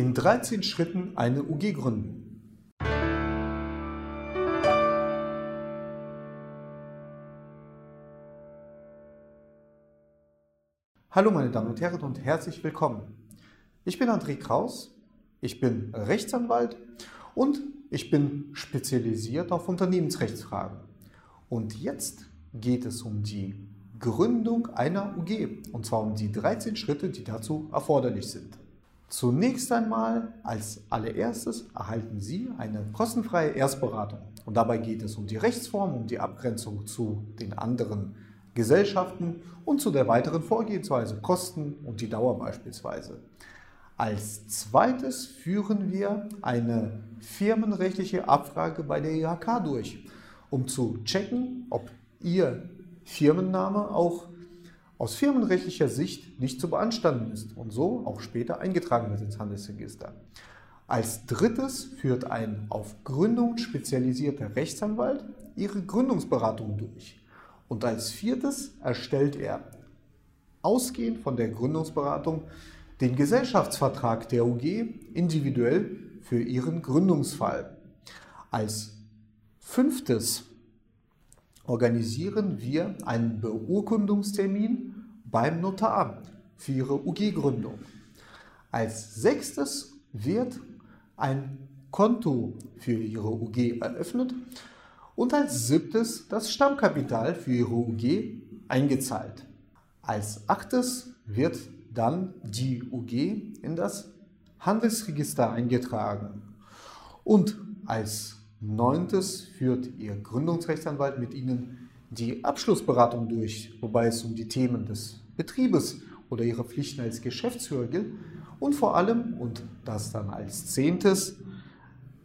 In 13 Schritten eine UG gründen. Hallo meine Damen und Herren und herzlich willkommen. Ich bin André Kraus, ich bin Rechtsanwalt und ich bin spezialisiert auf Unternehmensrechtsfragen. Und jetzt geht es um die Gründung einer UG und zwar um die 13 Schritte, die dazu erforderlich sind. Zunächst einmal als allererstes erhalten Sie eine kostenfreie Erstberatung. Und dabei geht es um die Rechtsform, um die Abgrenzung zu den anderen Gesellschaften und zu der weiteren Vorgehensweise, Kosten und die Dauer beispielsweise. Als zweites führen wir eine firmenrechtliche Abfrage bei der IHK durch, um zu checken, ob Ihr Firmenname auch aus firmenrechtlicher Sicht nicht zu beanstanden ist und so auch später eingetragen wird ins Handelsregister. Als drittes führt ein auf Gründung spezialisierter Rechtsanwalt ihre Gründungsberatung durch. Und als viertes erstellt er, ausgehend von der Gründungsberatung, den Gesellschaftsvertrag der UG individuell für ihren Gründungsfall. Als fünftes organisieren wir einen Beurkundungstermin beim Notar für Ihre UG-Gründung. Als sechstes wird ein Konto für Ihre UG eröffnet und als siebtes das Stammkapital für Ihre UG eingezahlt. Als achtes wird dann die UG in das Handelsregister eingetragen. Und als neuntes führt Ihr Gründungsrechtsanwalt mit Ihnen die Abschlussberatung durch, wobei es um die Themen des Betriebes oder Ihre Pflichten als Geschäftsführer gilt. Und vor allem, und das dann als zehntes,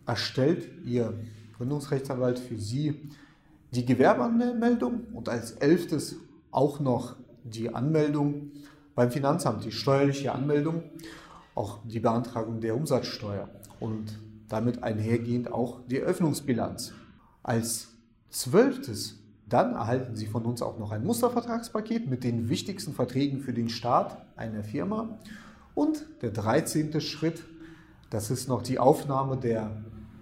erstellt Ihr Gründungsrechtsanwalt für Sie die Gewerbeanmeldung und als elftes auch noch die Anmeldung beim Finanzamt, die steuerliche Anmeldung, auch die Beantragung der Umsatzsteuer und damit einhergehend auch die Eröffnungsbilanz. Als zwölftes dann erhalten Sie von uns auch noch ein Mustervertragspaket mit den wichtigsten Verträgen für den Start einer Firma. Und der 13. Schritt, das ist noch die Aufnahme der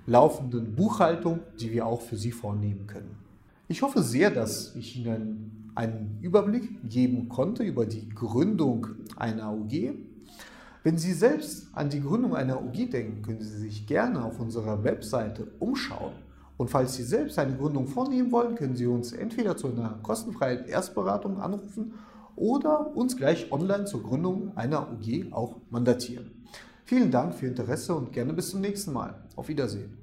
laufenden Buchhaltung, die wir auch für Sie vornehmen können. Ich hoffe sehr, dass ich Ihnen einen Überblick geben konnte über die Gründung einer UG. Wenn Sie selbst an die Gründung einer UG denken, können Sie sich gerne auf unserer Webseite umschauen. Und falls Sie selbst eine Gründung vornehmen wollen, können Sie uns entweder zu einer kostenfreien Erstberatung anrufen oder uns gleich online zur Gründung einer UG auch mandatieren. Vielen Dank für Ihr Interesse und gerne bis zum nächsten Mal. Auf Wiedersehen.